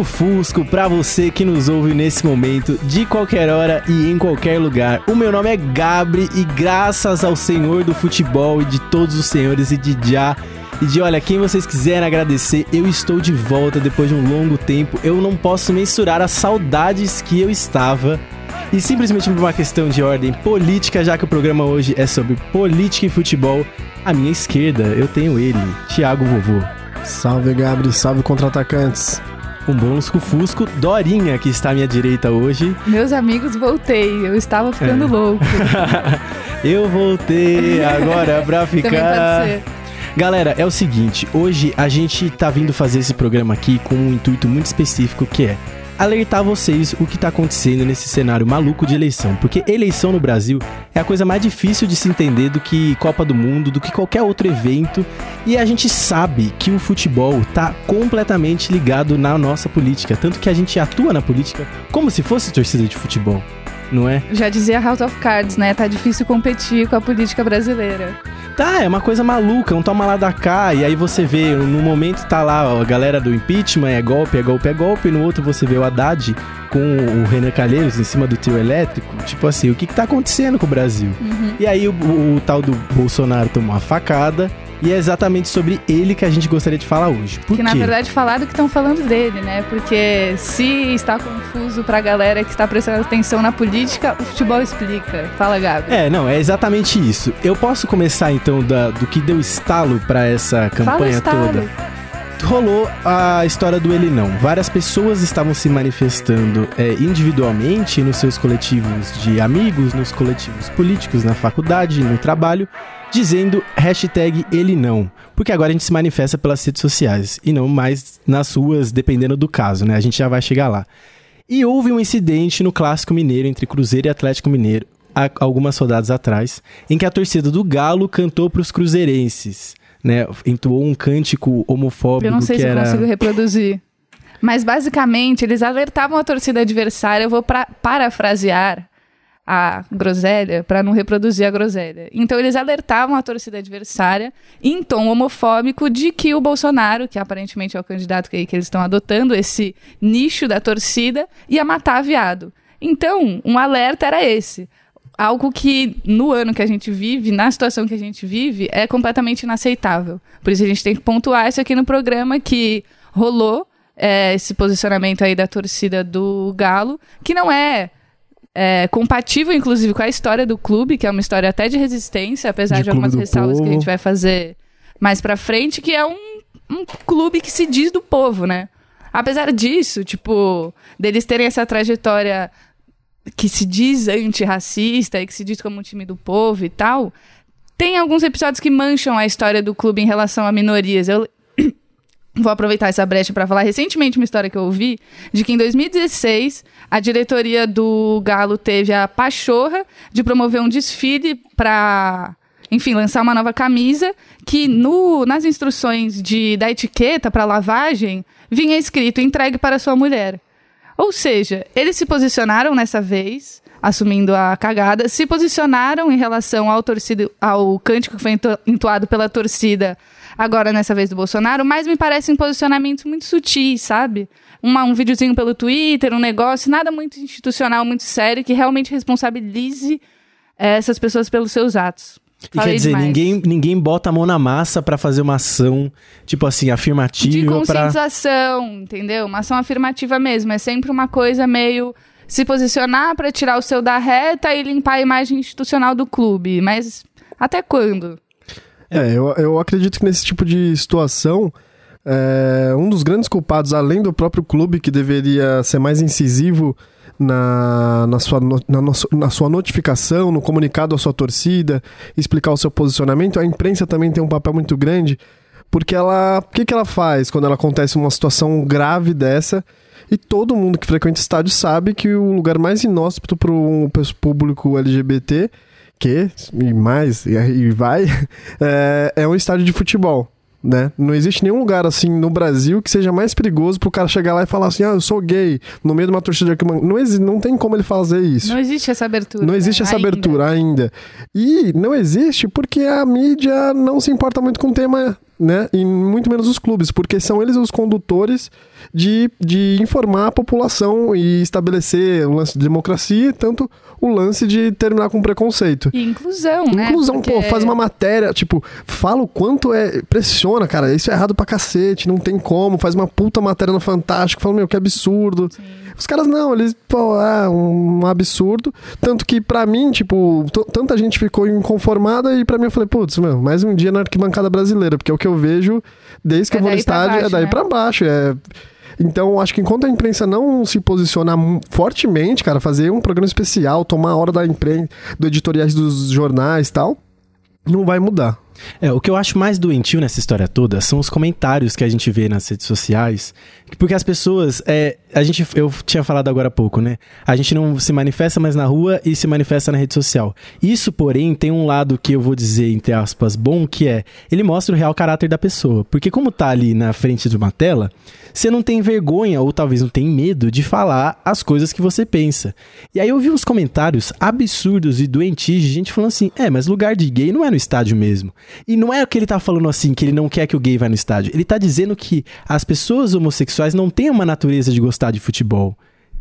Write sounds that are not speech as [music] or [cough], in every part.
Bom lusco-fusco pra você que nos ouve nesse momento, de qualquer hora e em qualquer lugar. O meu nome é Gabri e graças ao Senhor do futebol e de todos os senhores e de já e de olha, quem vocês quiserem agradecer, eu estou de volta depois de um longo tempo. Eu não posso mensurar as saudades que eu estava. E simplesmente por uma questão de ordem política, já que o programa hoje é sobre política e futebol, à minha esquerda eu tenho ele, Thiago Vovô. Salve, Gabri, salve contra-atacantes. Um bom lusco-fusco, Dorinha, que está à minha direita hoje. Meus amigos, voltei. Eu estava ficando É. louco. [laughs] eu voltei agora pra [laughs] Também ficar. pode ser. Galera, é o seguinte, hoje a gente tá vindo fazer esse programa aqui com um intuito muito específico que é alertar vocês o que tá acontecendo nesse cenário maluco de eleição, porque eleição no Brasil é a coisa mais difícil de se entender do que Copa do Mundo, do que qualquer outro evento, e a gente sabe que o futebol tá completamente ligado na nossa política, tanto que a gente atua na política como se fosse torcida de futebol, não é? Já dizia House of Cards, né? Tá difícil competir com a política brasileira. Tá, é uma coisa maluca, um toma lá da cá, e aí você vê, no momento tá lá ó, a galera do impeachment, é golpe, é golpe, é golpe, e no outro você vê o Haddad com o Renan Calheiros em cima do trio elétrico, tipo assim, o que que tá acontecendo com o Brasil? E aí o, o- o tal do Bolsonaro tomou uma facada, e é exatamente sobre ele que a gente gostaria de falar hoje. Por que na quê? verdade falaram que estão falando dele, né? Porque se está confuso pra galera que está prestando atenção na política, o futebol explica. Fala, Gabi. É, não, é exatamente isso. Eu posso começar então da- do que deu estalo pra essa campanha toda? Rolou a história do ele não. Várias pessoas estavam se manifestando é, individualmente nos seus coletivos de amigos, nos coletivos políticos, na faculdade, no trabalho, dizendo hashtag ele não. Porque agora a gente se manifesta pelas redes sociais e não mais nas ruas, dependendo do caso, né? A gente já vai chegar lá. E houve um incidente no Clássico Mineiro entre Cruzeiro e Atlético Mineiro, algumas rodadas atrás, em que a torcida do Galo cantou para os cruzeirenses, né? Entoou um cântico homofóbico Eu não sei que se eu era consigo reproduzir. Mas basicamente, eles alertavam a torcida adversária, eu vou pra- parafrasear a groselha para não reproduzir a groselha. Então eles alertavam a torcida adversária em tom homofóbico de que o Bolsonaro, que aparentemente é o candidato que, que eles estão adotando, esse nicho da torcida, ia matar viado. Então, um alerta era esse. Algo que no ano que a gente vive, na situação que a gente vive, é completamente inaceitável. Por isso a gente tem que pontuar isso aqui no programa que rolou é, esse posicionamento aí da torcida do Galo, que não é, é, compatível, inclusive, com a história do clube, que é uma história até de resistência, apesar De de, algumas ressalvas que a povo. gente vai fazer mais pra frente, que é um, um clube que se diz do povo, né? Apesar disso, tipo, deles terem essa trajetória que se diz antirracista e que se diz como um time do povo e tal, tem alguns episódios que mancham a história do clube em relação a minorias. Eu [coughs] vou aproveitar essa brecha para falar recentemente uma história que eu ouvi de que em 2016 a diretoria do Galo teve a pachorra de promover um desfile para enfim, lançar uma nova camisa que no, nas instruções de, da etiqueta para lavagem vinha escrito entregue para sua mulher. Ou seja, eles se posicionaram nessa vez, assumindo a cagada, se posicionaram em relação ao, torcida, ao cântico que foi ento- entoado pela torcida agora nessa vez do Bolsonaro, mas me parecem posicionamentos muito sutis, sabe? Uma, um videozinho pelo Twitter, um negócio, nada muito institucional, muito sério, que realmente responsabilize eh, essas pessoas pelos seus atos. E Falei quer dizer, demais. ninguém, ninguém bota a mão na massa pra fazer uma ação, tipo assim, de afirmativa pra. conscientização, entendeu? Uma ação afirmativa mesmo. É sempre uma coisa meio se posicionar para tirar o seu da reta e limpar a imagem institucional do clube. Mas até quando? É, eu, eu acredito que nesse tipo de situação, é, um dos grandes culpados, além do próprio clube, que deveria ser mais incisivo na, na, sua, na, na sua notificação, no comunicado à sua torcida, explicar o seu posicionamento. A imprensa também tem um papel muito grande, porque ela. O que, que ela faz quando ela acontece uma situação grave dessa? E todo mundo que frequenta estádio sabe que o lugar mais inóspito para um público LGBT, que, e mais, e, e vai, [laughs] é, é um estádio de futebol. Né? Não existe nenhum lugar assim no Brasil que seja mais perigoso pro cara chegar lá e falar assim: ah, eu sou gay, no meio de uma torcida de arquibancada. Não, exi- não tem como ele fazer isso. Não existe essa abertura. Não existe né? essa Ainda. abertura ainda. E não existe porque a mídia não se importa muito com o tema, né? E muito menos os clubes, porque são eles os condutores de, de informar a população e estabelecer o lance de democracia e tanto o lance de terminar com preconceito. E inclusão, né? Inclusão, Porque- pô, faz uma matéria, tipo, fala o quanto é. Pressiona, cara, isso é errado pra cacete, não tem como, faz uma puta matéria no Fantástico, fala, meu, que absurdo. Os caras não, eles, pô, é um absurdo. Tanto que pra mim, tipo, tanta gente ficou inconformada e pra mim eu falei, putz, meu, mais um dia na arquibancada brasileira, porque é o que eu vejo desde que É eu vou no estádio, é baixo, daí né? pra baixo. É. Então, acho que enquanto a imprensa não se posicionar fortemente, cara, fazer um programa especial, tomar a hora da imprensa, do editoriais dos jornais e tal, não vai mudar. É, o que eu acho mais doentio nessa história toda são os comentários que a gente vê nas redes sociais. Porque as pessoas. É, a gente, eu tinha falado agora há pouco, né? A gente não se manifesta mais na rua e se manifesta na rede social. Isso, porém, tem um lado que eu vou dizer, entre aspas, bom, que é. Ele mostra o real caráter da pessoa. Porque, como tá ali na frente de uma tela, você não tem vergonha ou talvez não tem medo de falar as coisas que você pensa. E aí eu vi uns comentários absurdos e doentios de gente falando assim: é, mas lugar de gay não é no estádio mesmo. E não é o que ele tá falando assim, que ele não quer que o gay vá no estádio. Ele tá dizendo que as pessoas homossexuais não têm uma natureza de gostar de futebol.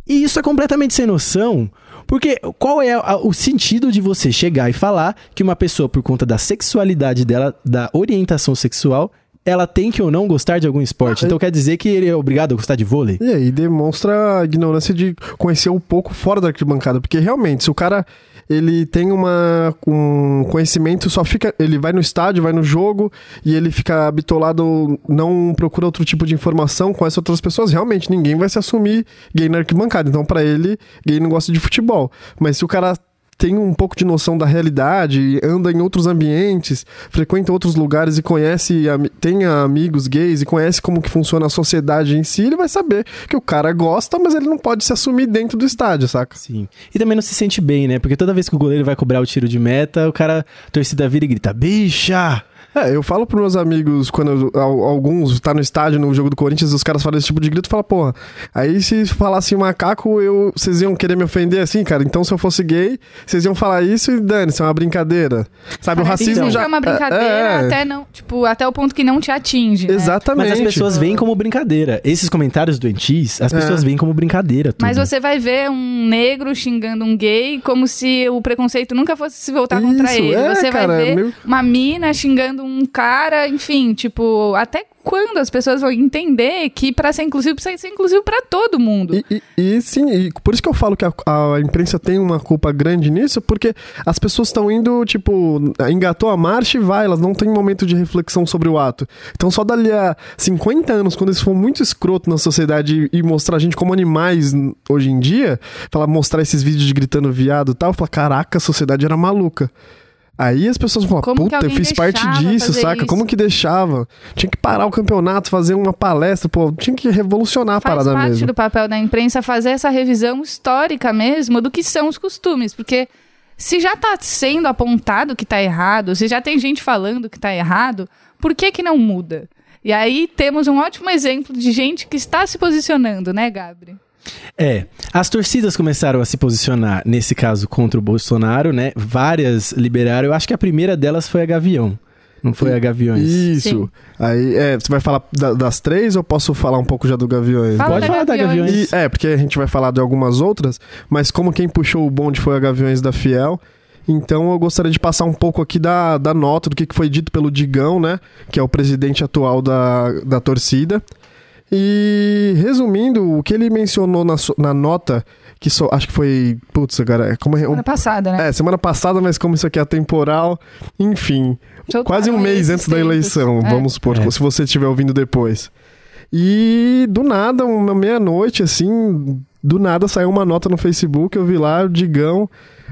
E isso é completamente sem noção. Porque qual é o sentido de você chegar e falar que uma pessoa, por conta da sexualidade dela, da orientação sexual, ela tem que ou não gostar de algum esporte? Então quer dizer que ele é obrigado a gostar de vôlei? E aí demonstra a ignorância de conhecer um pouco fora da arquibancada, porque realmente, se o cara ele tem uma um conhecimento, só fica, ele vai no estádio, vai no jogo e ele fica bitolado, não procura outro tipo de informação, conhece outras pessoas, realmente ninguém vai se assumir gay na arquibancada. Então pra ele, gay não gosta de futebol. Mas se o cara tem um pouco de noção da realidade, anda em outros ambientes, frequenta outros lugares e conhece, tem amigos gays e conhece como que funciona a sociedade em si, ele vai saber que o cara gosta, mas ele não pode se assumir dentro do estádio, saca? Sim. E também não se sente bem, né? Porque toda vez que o goleiro vai cobrar o tiro de meta, o cara, a torcida vira e grita: bicha! É, eu falo pros meus amigos, quando eu- al- alguns tá no estádio, no jogo do Corinthians, os caras falam esse tipo de grito, fala, porra, aí se falasse macaco, eu, vocês iam querer me ofender assim, cara? Então se eu fosse gay, vocês iam falar isso e dane, isso é uma brincadeira. Sabe, o racismo que já... é uma brincadeira é, até não, tipo, até o ponto que não te atinge, né? Exatamente. Mas as pessoas veem como brincadeira. Esses comentários doentis, as pessoas veem como brincadeira. Tudo. Mas você vai ver um negro xingando um gay como se o preconceito nunca fosse se voltar contra Isso, ele. é, você cara, vai ver meio- uma mina xingando um cara, enfim, tipo, até quando as pessoas vão entender que pra ser inclusivo precisa ser inclusivo pra todo mundo. E, e- e sim, e por isso que eu falo que a, a imprensa tem uma culpa grande nisso, porque as pessoas estão indo, tipo, engatou a marcha e vai, elas não têm momento de reflexão sobre o ato. Então só dali a 50 anos, quando isso for muito escroto na sociedade e mostrar a gente como animais hoje em dia, falar, mostrar esses vídeos de gritando viado e tal, falar, caraca, a sociedade era maluca. Aí as pessoas vão Como puta, eu fiz parte disso, saca? isso? Como que deixava? Tinha que parar o campeonato, fazer uma palestra, pô, tinha que revolucionar a Faz parada parte mesmo. do papel da imprensa fazer essa revisão histórica mesmo do que são os costumes, porque se já tá sendo apontado que tá errado, se já tem gente falando que tá errado, por que que não muda? E aí temos um ótimo exemplo de gente que está se posicionando, né, Gabri? É, as torcidas começaram a se posicionar, nesse caso, contra o Bolsonaro, né? Várias liberaram. Eu acho que a primeira delas foi a Gavião. Não foi a Gaviões. Isso. Sim. Aí, é, você vai falar da- das três ou posso falar um pouco já do Gaviões? Fala Pode da falar da Gaviões. Gaviões. E- é, porque a gente vai falar de algumas outras, mas como quem puxou o bonde foi a Gaviões da Fiel, então eu gostaria de passar um pouco aqui da, da nota, do que que foi dito pelo Digão, né? Que é o presidente atual da, da torcida. E resumindo, o que ele mencionou na, so- na nota, que só, acho que foi. Putz, cara, como é, um- Semana passada, né? é, semana passada, mas como isso aqui é atemporal, enfim. Soltaram Quase um mês antes da eleição, É. vamos supor, É. se você estiver ouvindo depois. E do nada, uma meia-noite, assim, do nada saiu uma nota no Facebook, eu vi lá o Digão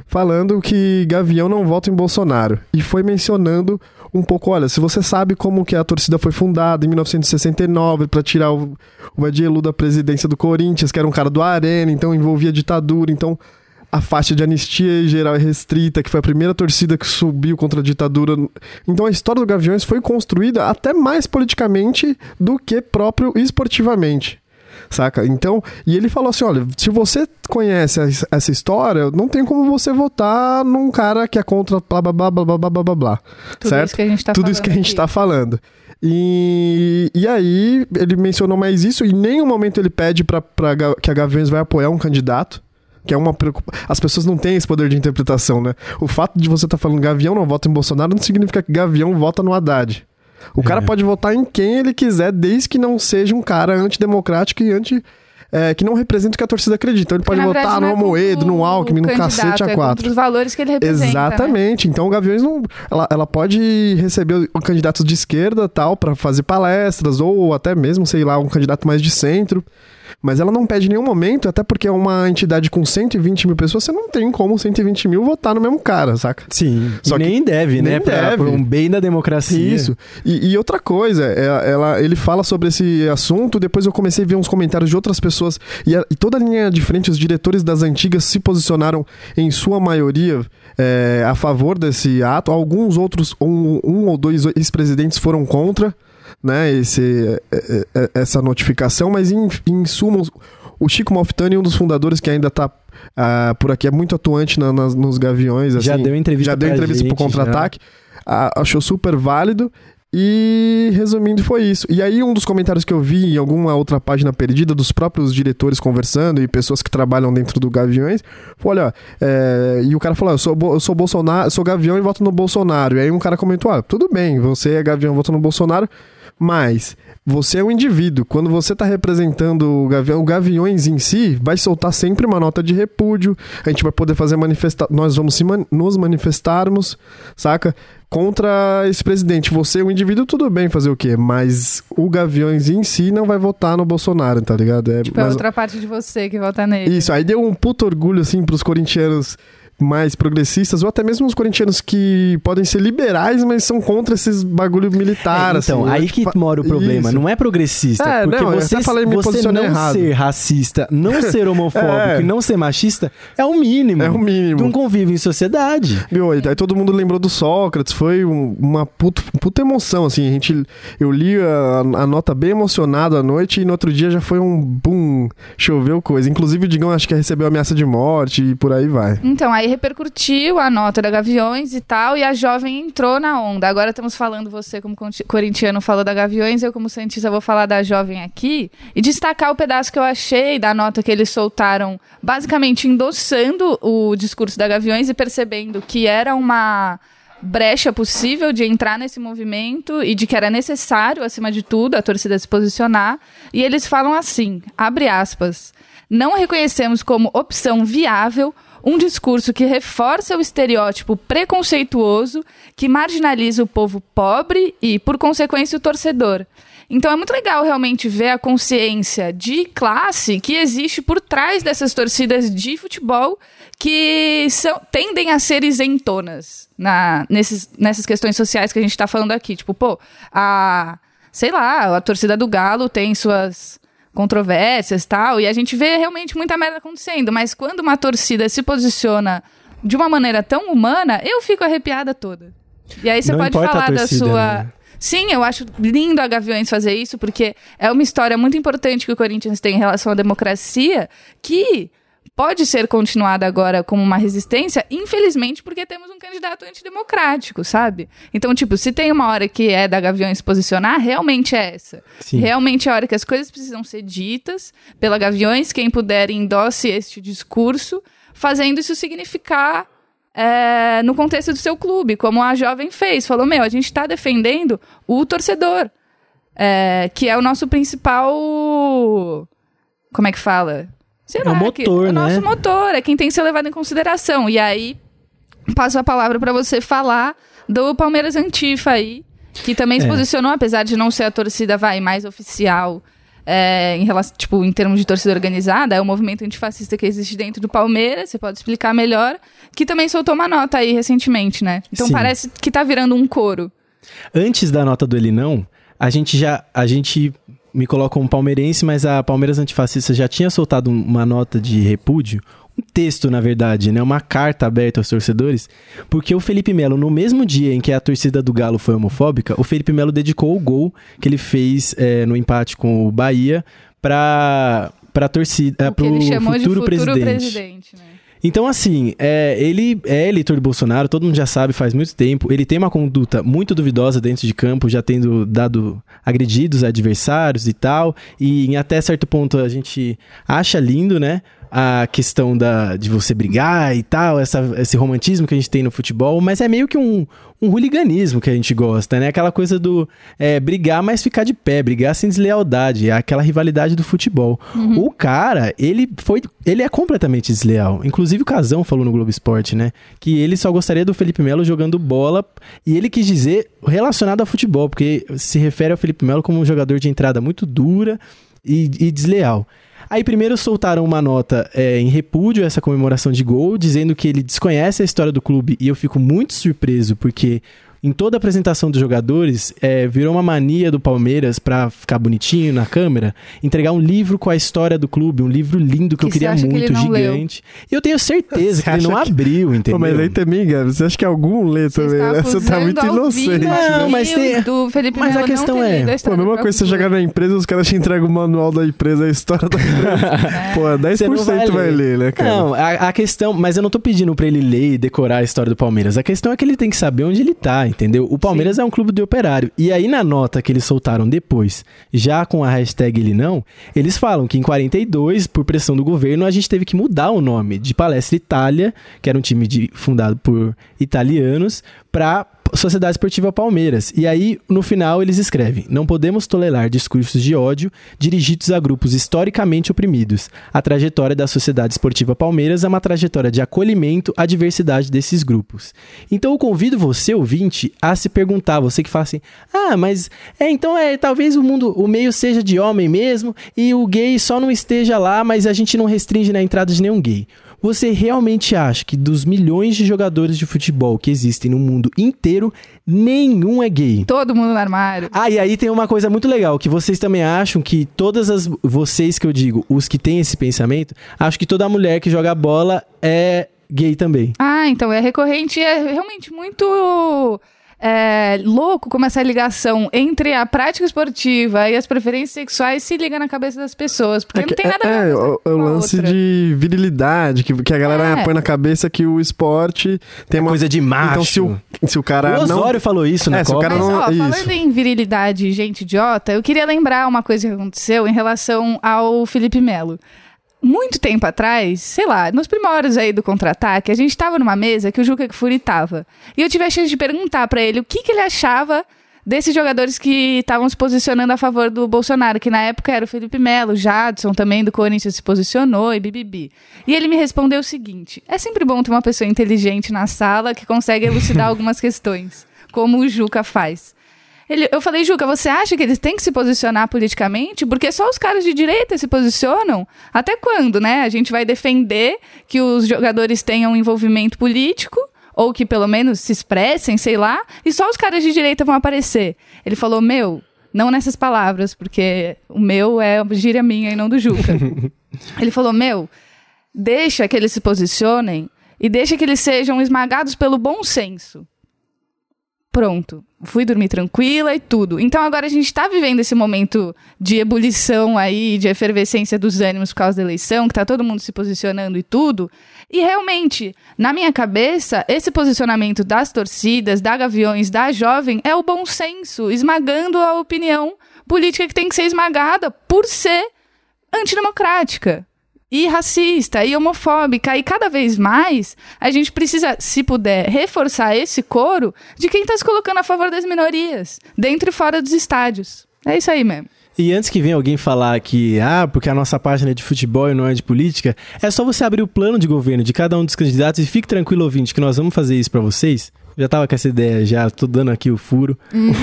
falando que Gavião não vota em Bolsonaro. E foi mencionando um pouco, olha, se você sabe como que a torcida foi fundada em 1969 para tirar o, o Vadielu da presidência do Corinthians, que era um cara do Arena, então envolvia ditadura, então a faixa de anistia geral e restrita, que foi a primeira torcida que subiu contra a ditadura. Então a história do Gaviões foi construída até mais politicamente do que próprio esportivamente. Saca? Então, e ele falou assim: olha, se você conhece essa história, não tem como você votar num cara que é contra blá blá blá blá blá blá blá blá. Tudo certo? isso que a gente tá Tudo falando isso que a gente aqui. tá falando. E, e aí, ele mencionou mais isso, e em nenhum momento ele pede Ga- que a Gaviões vai apoiar um candidato. Que é uma preocupação. As pessoas não têm esse poder de interpretação, né? O fato de você estar falando Gavião não vota em Bolsonaro não significa que Gavião vota no Haddad. O cara pode votar em quem ele quiser, desde que não seja um cara antidemocrático e anti. é, que não representa o que a torcida acredita. Então ele Porque, pode votar verdade, no não é no Alckmin, no candidato, cacete é a quatro. contra os valores que ele representa. né? Exatamente. Então o Gaviões não. Ela, ela pode receber o- candidatos de esquerda tal para fazer palestras, ou até mesmo, sei lá, um candidato mais de centro. Mas ela não pede em nenhum momento, até porque é uma entidade com 120 mil pessoas, você não tem como 120 mil votar no mesmo cara, saca? Sim. Só nem deve, né? nem Pra- deve. Por um bem da democracia. Isso. E, e outra coisa, é- ela, ele fala sobre esse assunto, depois eu comecei a ver uns comentários de outras pessoas, e, a- e toda a linha de frente, os diretores das antigas se posicionaram, em sua maioria, é, a favor desse ato. Alguns outros, um, um ou dois ex-presidentes foram contra né, esse, é, é, essa notificação, mas em, em suma, o Chico Malfitani, um dos fundadores que ainda está por aqui, é muito atuante na- nas- nos Gaviões. Já assim, deu entrevista Já deu entrevista pro gente, contra-ataque. achou super válido. E resumindo, foi isso. E aí, um dos comentários que eu vi em alguma outra página perdida dos próprios diretores conversando e pessoas que trabalham dentro do Gaviões, foi: olha, é, e o cara falou: eu sou, eu sou Bolsonaro, eu sou Gavião e voto no Bolsonaro. E aí, um cara comentou: ah, tudo bem, você é Gavião, vota no Bolsonaro, mas você é um indivíduo. Quando você está representando o Gavião, o Gaviões em si vai soltar sempre uma nota de repúdio. A gente vai poder fazer manifestar. Nós vamos se man- nos manifestarmos, saca? Contra esse presidente. Você, o indivíduo, tudo bem fazer o quê? Mas o Gaviões em si não vai votar no Bolsonaro, tá ligado? É, Tipo, é mas- outra parte de você que vota nele. Isso, aí deu um puto orgulho, assim, pros corintianos mais progressistas, ou até mesmo os corintianos que podem ser liberais, mas são contra esses bagulho militar, É, então, assim. aí né? que mora o problema. Isso. Não é progressista. É, porque não, você, até falei, me você não errado. ser racista, não [laughs] ser homofóbico É. e não ser machista é o mínimo. É o mínimo. De um convívio em sociedade. Meu, aí todo mundo lembrou do Sócrates, foi um- uma puta, puta emoção, assim, a gente, eu li a, a nota bem emocionado à noite e no outro dia já foi um boom, choveu coisa, inclusive o Digão acho que recebeu ameaça de morte e por aí vai. Então, aí repercutiu a nota da Gaviões e tal, e a jovem entrou na onda. Agora estamos falando, você como corintiano falou da Gaviões, eu como cientista vou falar da jovem aqui, e destacar o pedaço que eu achei da nota que eles soltaram, basicamente endossando o discurso da Gaviões e percebendo que era uma brecha possível de entrar nesse movimento e de que era necessário, acima de tudo, a torcida se posicionar. E eles falam assim, abre aspas, não reconhecemos como opção viável um discurso que reforça o estereótipo preconceituoso que marginaliza o povo pobre e, por consequência, o torcedor. Então é muito legal realmente ver a consciência de classe que existe por trás dessas torcidas de futebol que são, tendem a ser isentonas na, nesses, nessas questões sociais que a gente está falando aqui. Tipo, pô, a. Sei lá, a torcida do Galo tem suas controvérsias e tal, e a gente vê realmente muita merda acontecendo, mas quando uma torcida se posiciona de uma maneira tão humana, eu fico arrepiada toda. E aí você Não pode falar da torcida, sua. né? Sim, eu acho lindo a Gaviões fazer isso, porque é uma história muito importante que o Corinthians tem em relação à democracia, que pode ser continuada agora como uma resistência, infelizmente, porque temos um candidato antidemocrático, sabe? Então, tipo, se tem uma hora que é da Gaviões posicionar, realmente é essa. Sim. Realmente é a hora que as coisas precisam ser ditas pela Gaviões, quem puder endosse este discurso, fazendo isso significar é, no contexto do seu clube, como a jovem fez. Falou, meu, a gente está defendendo o torcedor, é, que é o nosso principal... Como é que fala? Sei É o lá, que- motor, o né? nosso motor, é quem tem que ser levado em consideração. E aí, passo a palavra para você falar do Palmeiras Antifa aí, que também se É. posicionou, apesar de não ser a torcida vai mais oficial é, em relação, tipo, em termos de torcida organizada, é o movimento antifascista que existe dentro do Palmeiras, você pode explicar melhor, que também soltou uma nota aí recentemente, né? Então Sim. parece que tá virando um coro. Antes da nota do ele não, a gente já. A gente me coloca como palmeirense, mas a Palmeiras Antifascista já tinha soltado um- uma nota de repúdio. Um texto, na verdade, né? Uma carta aberta aos torcedores. Porque o Felipe Melo, no mesmo dia em que a torcida do Galo foi homofóbica, o Felipe Melo dedicou o gol que ele fez é, no empate com o Bahia pra, pra torcida. o ele chamou de futuro, futuro presidente. presidente, né? Então, assim, é, ele é eleitor de Bolsonaro, todo mundo já sabe, faz muito tempo. Ele tem uma conduta muito duvidosa dentro de campo, já tendo dado agredidos a adversários e tal. E em até certo ponto a gente acha lindo, né? A questão da, de você brigar e tal, essa, esse romantismo que a gente tem no futebol, mas é meio que um, um hooliganismo que a gente gosta, né? Aquela coisa do é, brigar, mas ficar de pé, brigar sem deslealdade, é aquela rivalidade do futebol. O cara, ele foi. Ele é completamente desleal. Inclusive o Casão falou no Globo Esporte, né? Que ele só gostaria do Felipe Melo jogando bola. E ele quis dizer relacionado ao futebol, porque se refere ao Felipe Melo como um jogador de entrada muito dura e, e desleal. Aí primeiro soltaram uma nota é, em repúdio a essa comemoração de gol, dizendo que ele desconhece a história do clube e eu fico muito surpreso porque em toda a apresentação dos jogadores é, virou uma mania do Palmeiras pra ficar bonitinho na câmera, entregar um livro com a história do clube, um livro lindo que, eu Que você queria que muito, leu? gigante. E eu tenho certeza [laughs] Você que ele não que- abriu, Pô, entendeu? mas aí também, Gabi, você acha que algum lê Você também? está né? Você tá muito inocente. Não, mas tem- do Felipe mas a Melo não questão é- a Pô, a mesma coisa você chegar na empresa os caras te entregam o manual da empresa, a história da [laughs] empresa. Pô, 10% Você não vai, vai ler, né, cara? Não, a, a questão, mas eu não tô pedindo pra ele ler e decorar a história do Palmeiras. A questão é que ele tem que saber onde ele tá, entendeu? O Palmeiras é um clube de operário. E aí na nota que eles soltaram depois, já com a hashtag ele não, eles falam que em 42, por pressão do governo, a gente teve que mudar o nome de Palestra Itália, que era um time de- fundado por italianos, pra Sociedade Esportiva Palmeiras. E aí, no final, eles escrevem: Não podemos tolerar discursos de ódio dirigidos a grupos historicamente oprimidos. A trajetória da Sociedade Esportiva Palmeiras é uma trajetória de acolhimento à diversidade desses grupos. Então, eu convido você, ouvinte, a se perguntar, você que fala assim: Ah, mas é então é talvez o mundo, o meio seja de homem mesmo e o gay só não esteja lá, mas a gente não restringe na entrada de nenhum gay. Você realmente acha que dos milhões de jogadores de futebol que existem no mundo inteiro, nenhum é gay? Todo mundo no armário. Ah, e aí tem uma coisa muito legal, que vocês também acham que todas as. Vocês que eu digo, os que têm esse pensamento, acham que toda mulher que joga bola é gay também. Ah, então é recorrente é realmente muito é, louco como essa ligação entre a prática esportiva e as preferências sexuais se liga na cabeça das pessoas. Porque não tem nada a ver É, uma o, o lance outra. de virilidade, que, que a galera É. põe na cabeça que o esporte tem uma. Coisa de macho. Então, se o, se o cara o não. Osório falou isso na É, se o Copa. cara Mas, não- ó, isso. falando em virilidade e gente idiota, eu queria lembrar uma coisa que aconteceu em relação ao Felipe Melo. Muito tempo atrás, sei lá, nos primórdios aí do contra-ataque, a gente tava numa mesa que o Juca Kfouri tava. E eu tive a chance de perguntar pra ele o que, que ele achava desses jogadores que estavam se posicionando a favor do Bolsonaro, que na época era o Felipe Melo, Jadson também do Corinthians se posicionou e bibibi. E ele me respondeu o seguinte: é sempre bom ter uma pessoa inteligente na sala que consegue elucidar [laughs] algumas questões, como o Juca faz. Ele- eu falei, Juca, você acha que eles têm que se posicionar politicamente? Porque só os caras de direita se posicionam? Até quando, né? A gente vai defender que os jogadores tenham envolvimento político, ou que pelo menos se expressem, sei lá, e só os caras de direita vão aparecer. Ele falou, meu, não nessas palavras, porque o meu é gíria minha e não do Juca. [laughs] Ele falou, meu, deixa que eles se posicionem e deixa que eles sejam esmagados pelo bom senso. Pronto. Fui dormir tranquila e tudo. Então agora a gente tá vivendo esse momento de ebulição aí, de efervescência dos ânimos por causa da eleição, que tá todo mundo se posicionando e tudo. E realmente, na minha cabeça, esse posicionamento das torcidas, da Gaviões, da Jovem, é o bom senso, esmagando a opinião política que tem que ser esmagada por ser antidemocrática e racista e homofóbica. E cada vez mais a gente precisa, se puder, reforçar esse coro de quem está se colocando a favor das minorias, dentro e fora dos estádios. É isso aí mesmo. E antes que venha alguém falar que, ah, porque a nossa página é de futebol e não é de política, é só você abrir o plano de governo de cada um dos candidatos e fique tranquilo, ouvinte, que nós vamos fazer isso pra vocês. Já tava com essa ideia, já tô dando aqui o furo.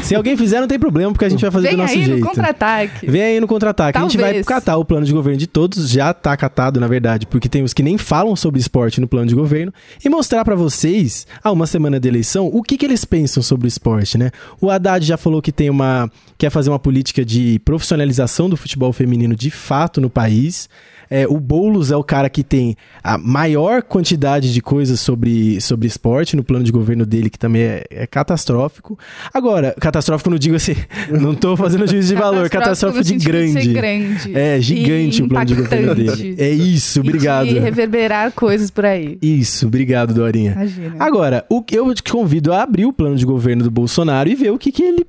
Se alguém fizer, não tem problema, porque a gente vai fazer Vem do nosso aí jeito. no contra-ataque. Vem aí no contra-ataque. A gente vai catar o plano de governo de todos, já tá catado, na verdade, porque tem os que nem falam sobre esporte no plano de governo, e mostrar pra vocês, há uma semana de eleição, o que, que eles pensam sobre o esporte, né? O Haddad já falou que tem uma. quer fazer uma política de profissionalização do futebol feminino de fato no país. É, o Boulos é o cara que tem a maior quantidade de coisas sobre, sobre esporte no plano de governo dele, que também é, é catastrófico. Agora, catastrófico não digo assim, [laughs] não tô fazendo juízo de valor, catastrófico no de grande. grande. É gigante o plano de governo dele. É isso, obrigado. E reverberar coisas por aí. Isso, obrigado, Dorinha. Imagina. Agora, o eu te convido a abrir o plano de governo do Bolsonaro e ver o que, que ele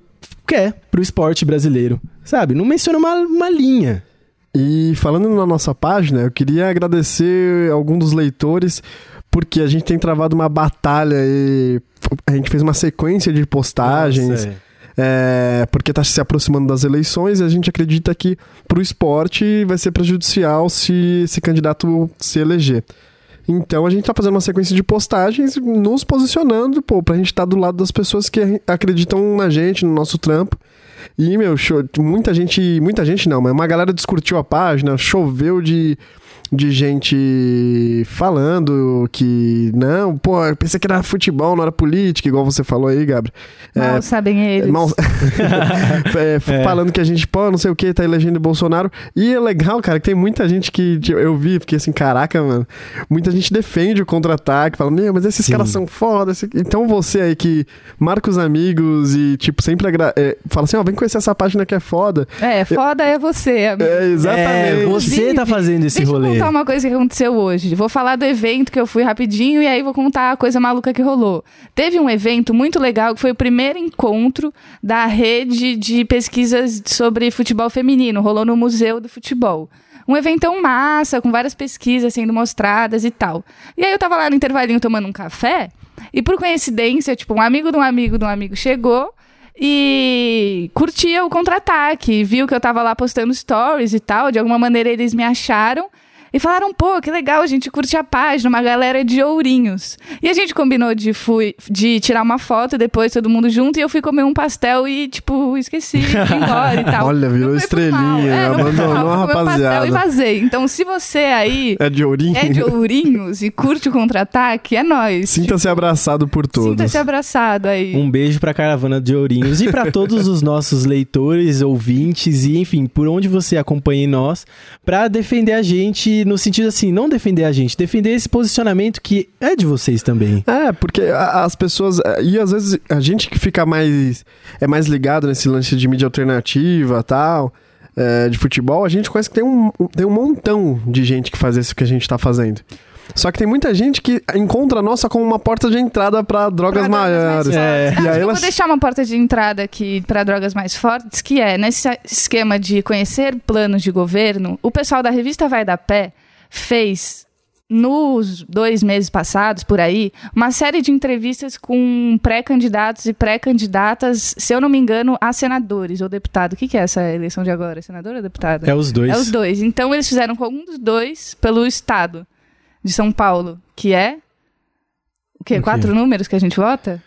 quer pro esporte brasileiro. Sabe? Não menciona uma, uma linha. E falando na nossa página, eu queria agradecer algum dos leitores, porque a gente tem travado uma batalha e a gente fez uma sequência de postagens. É. É, porque está se aproximando das eleições e a gente acredita que para o esporte vai ser prejudicial se esse candidato se eleger. Então a gente está fazendo uma sequência de postagens nos posicionando, pô, pra gente estar do lado das pessoas que acreditam na gente, no nosso trampo. E, meu, show, muita gente. Muita gente não, mas uma galera discutiu a página, choveu de, de gente falando que. Não, pô, eu pensei que era futebol, não era política, igual você falou aí, Gabriel. Mal sabem eles. Mal- [laughs] É, Falando que a gente, pô, não sei o que, tá elegendo o Bolsonaro. E é legal, cara, que tem muita gente que eu vi, fiquei assim, caraca, mano. Muita gente defende o contra-ataque, fala, meu, mas esses Sim. caras são foda. Então você aí que marca os amigos e, tipo, sempre agra- é, fala assim, ó, vem conhecer essa página que é foda. É, foda é você, amigo. É, exatamente. É, você tá fazendo esse Deixa rolê. eu contar uma coisa que aconteceu hoje. Vou falar do evento que eu fui rapidinho e aí vou contar a coisa maluca que rolou. Teve um evento muito legal que foi o primeiro encontro da rede de pesquisas sobre futebol feminino. Rolou no Museu do Futebol. Um eventão massa, com várias pesquisas sendo mostradas e tal. E aí eu tava lá no intervalinho tomando um café e por coincidência, tipo, um amigo de um amigo de um amigo chegou e curtia o contra-ataque, viu que eu tava lá postando stories e tal, de alguma maneira eles me acharam e falaram, pô, que legal, a gente curte a página, uma galera de ourinhos. E a gente combinou de, fui, de tirar uma foto depois, todo mundo junto, e eu fui comer um pastel e, tipo, esqueci, fui [laughs] embora e tal. Olha, virou estrelinha, é, abandonou a fui comer um pastel rapaziada. e vazei. Então, se você aí [laughs] É de ourinho. é de ourinhos e curte o contra-ataque, é nóis. Sinta-se abraçado por todos. Sinta-se abraçado aí. Um beijo pra caravana de Ourinhos e pra todos os nossos leitores, ouvintes e enfim, por onde você acompanha nós, pra defender a gente no sentido assim, não defender a gente, defender esse posicionamento que é de vocês também. É, porque as pessoas. é, E às vezes a gente que fica mais. É mais ligado nesse lance de mídia alternativa tal. é, de futebol, a gente conhece que tem um, tem um montão de gente que faz isso que a gente tá fazendo. Só que tem muita gente que encontra a nossa como uma porta de entrada pra drogas Pra maiores. É. Acho E que aí eu elas. vou deixar uma porta de entrada aqui para drogas mais fortes, que é nesse esquema de conhecer planos de governo. O pessoal da revista Vai da Pé fez nos dois meses passados, por aí, uma série de entrevistas com pré-candidatos e pré-candidatas, se eu não me engano, a senadores ou deputado. O que, que é essa eleição de agora? Senador ou deputado? É os dois. É os dois. Então eles fizeram com algum dos dois pelo estado de São Paulo, que é o quê? O quê? Quatro números que a gente vota?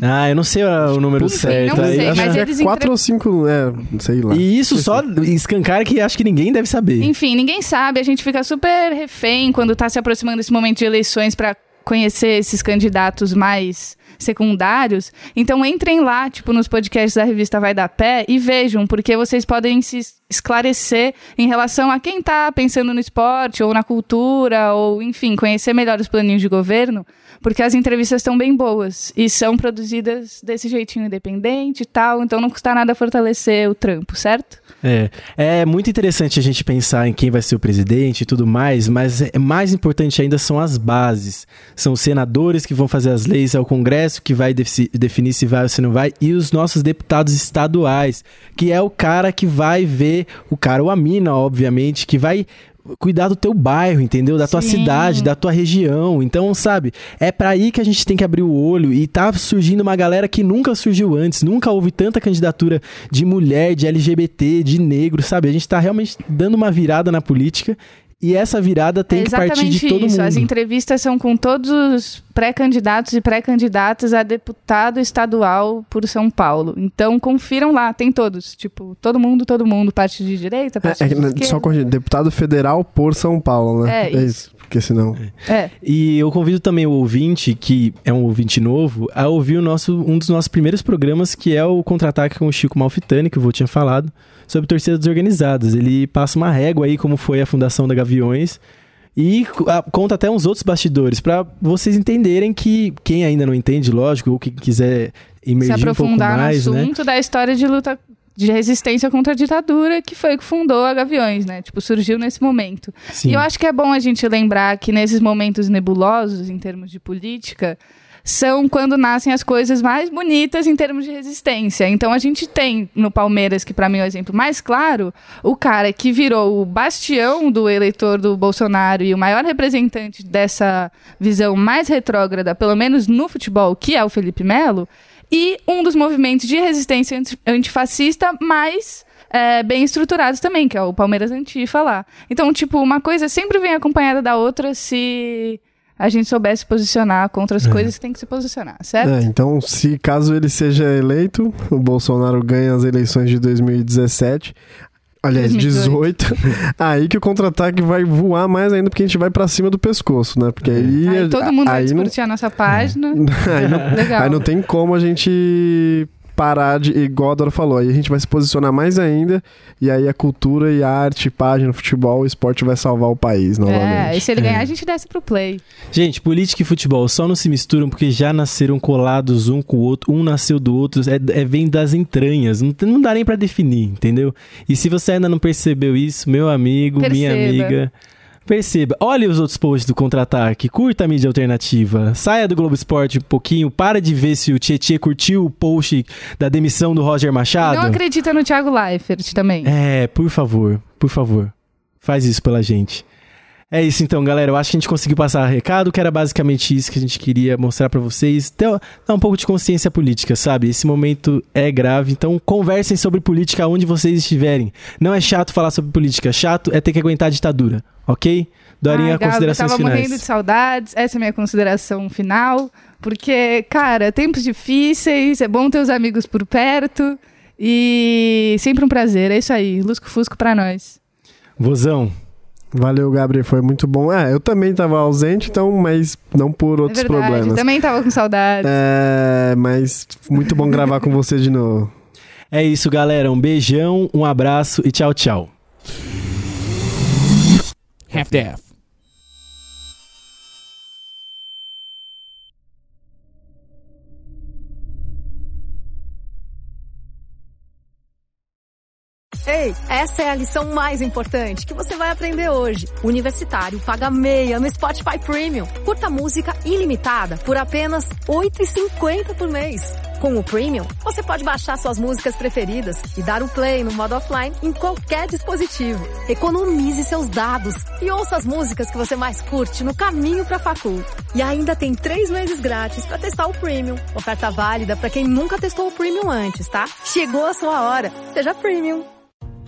Ah, eu não sei o número Enfim, certo. não aí. sei, acho mas que eles é quatro entre- ou cinco. É, sei lá. E isso só escancara que acho que ninguém deve saber. Enfim, ninguém sabe, a gente fica super refém quando tá se aproximando esse momento de eleições para conhecer esses candidatos mais secundários. Então entrem lá, tipo, nos podcasts da revista Vai da Pé e vejam, porque vocês podem se esclarecer em relação a quem tá pensando no esporte ou na cultura, ou enfim, conhecer melhor os planinhos de governo, porque as entrevistas estão bem boas e são produzidas desse jeitinho independente e tal, então não custa nada fortalecer o trampo, certo? É, é muito interessante a gente pensar em quem vai ser o presidente e tudo mais, mas é mais importante ainda são as bases. São os senadores que vão fazer as leis, é o Congresso que vai defi- definir se vai ou se não vai, e os nossos deputados estaduais, que é o cara que vai ver, o cara ou a mina, obviamente, que vai cuidar do teu bairro, entendeu? Da tua Sim. cidade, da tua região. Então, sabe, é pra aí que a gente tem que abrir o olho e tá surgindo uma galera que nunca surgiu antes, nunca houve tanta candidatura de mulher, de LGBT, de negro, sabe? A gente tá realmente dando uma virada na política E essa virada tem é que partir de todo isso. mundo. As entrevistas são com todos os pré-candidatos e pré-candidatas a deputado estadual por São Paulo. Então confiram lá, tem todos. Tipo, todo mundo, todo mundo, parte de direita, parte É, de é, esquerda. só corrigindo, deputado federal por São Paulo, né? É, isso. Porque senão. É. E eu convido também o ouvinte, que é um ouvinte novo, a ouvir o nosso, um dos nossos primeiros programas, que é o Contra-Ataque com o Chico Malfitani, que o vô tinha falado, sobre torcidas desorganizadas. Ele passa uma régua aí, como foi a fundação da Gaviões, e ah, conta até uns outros bastidores, para vocês entenderem que quem ainda não entende, lógico, ou quem quiser Se emergir um pouco aprofundar mais, no né? assunto da história de luta de resistência contra a ditadura, que foi o que fundou a Gaviões, né? Tipo, surgiu nesse momento. Sim. E eu acho que é bom a gente lembrar que nesses momentos nebulosos, em termos de política, são quando nascem as coisas mais bonitas em termos de resistência. Então a gente tem no Palmeiras, que para mim é o exemplo mais claro, o cara que virou o bastião do eleitor do Bolsonaro e o maior representante dessa visão mais retrógrada, pelo menos no futebol, que é o Felipe Melo, e um dos movimentos de resistência anti- antifascista mais é, bem estruturados também, que é o Palmeiras Antifa lá. Então, tipo, uma coisa sempre vem acompanhada da outra se a gente soubesse posicionar contra as coisas que tem que se posicionar, certo? É, então, se caso ele seja eleito, o Bolsonaro ganha as eleições de 2017. Aliás, 2018. 18. [laughs] aí que o contra-ataque vai voar mais ainda, porque a gente vai pra cima do pescoço, né? Porque aí. Aí todo mundo vai aí não, discutir a nossa página. [laughs] aí, não, aí não tem como a gente parar de. Igual a Dora falou, aí a gente vai se posicionar mais ainda, e aí a cultura e a arte, página, futebol, o esporte vai salvar o país novamente. É, e se ele ganhar, a gente desce pro play. Gente, política e futebol só não se misturam porque já nasceram colados um com o outro, um nasceu do outro, é, é- vem das entranhas, não, não dá nem pra definir, entendeu? E se você ainda não percebeu isso, meu amigo, minha Perceba. amiga, perceba. Olhe os outros posts do Contra-Ataque, curta a mídia alternativa, saia do Globo Esporte um pouquinho, para de ver se o Tietê curtiu o post da demissão do Roger Machado. não acredita no Thiago Leifert também. É, por favor, por favor. Faz isso pela gente. É isso então, galera. Eu acho que a gente conseguiu passar recado, que era basicamente isso que a gente queria mostrar pra vocês. Ter- Dar um pouco de consciência política, sabe? Esse momento é grave, então conversem sobre política onde vocês estiverem. Não é chato falar sobre política, chato é ter que aguentar a ditadura, ok? Dorinha, Ai, Gabi, considerações eu tava finais. morrendo de saudades. Essa é a minha consideração final. Porque, cara, tempos difíceis, é bom ter os amigos por perto. E sempre um prazer. É isso aí. Lusco Fusco pra nós. Vozão, Valeu, Gabriel, foi muito bom. É, eu também tava ausente, então, mas não por outros é verdade. problemas. Também tava com saudades. É, mas muito bom gravar com você de novo. é isso, galera. Um beijão, um abraço e tchau, tchau. Half-Death. Ei, essa é a lição mais importante que você vai aprender hoje. Universitário paga meia no Spotify Premium. Curta música ilimitada por apenas R$ 8,50 por mês. Com o Premium, você pode baixar suas músicas preferidas e dar o play no modo offline em qualquer dispositivo. Economize seus dados e ouça as músicas que você mais curte no caminho para facul. E ainda tem três meses grátis para testar o Premium. Oferta válida para quem nunca testou o Premium antes, tá? Chegou a sua hora. Seja Premium.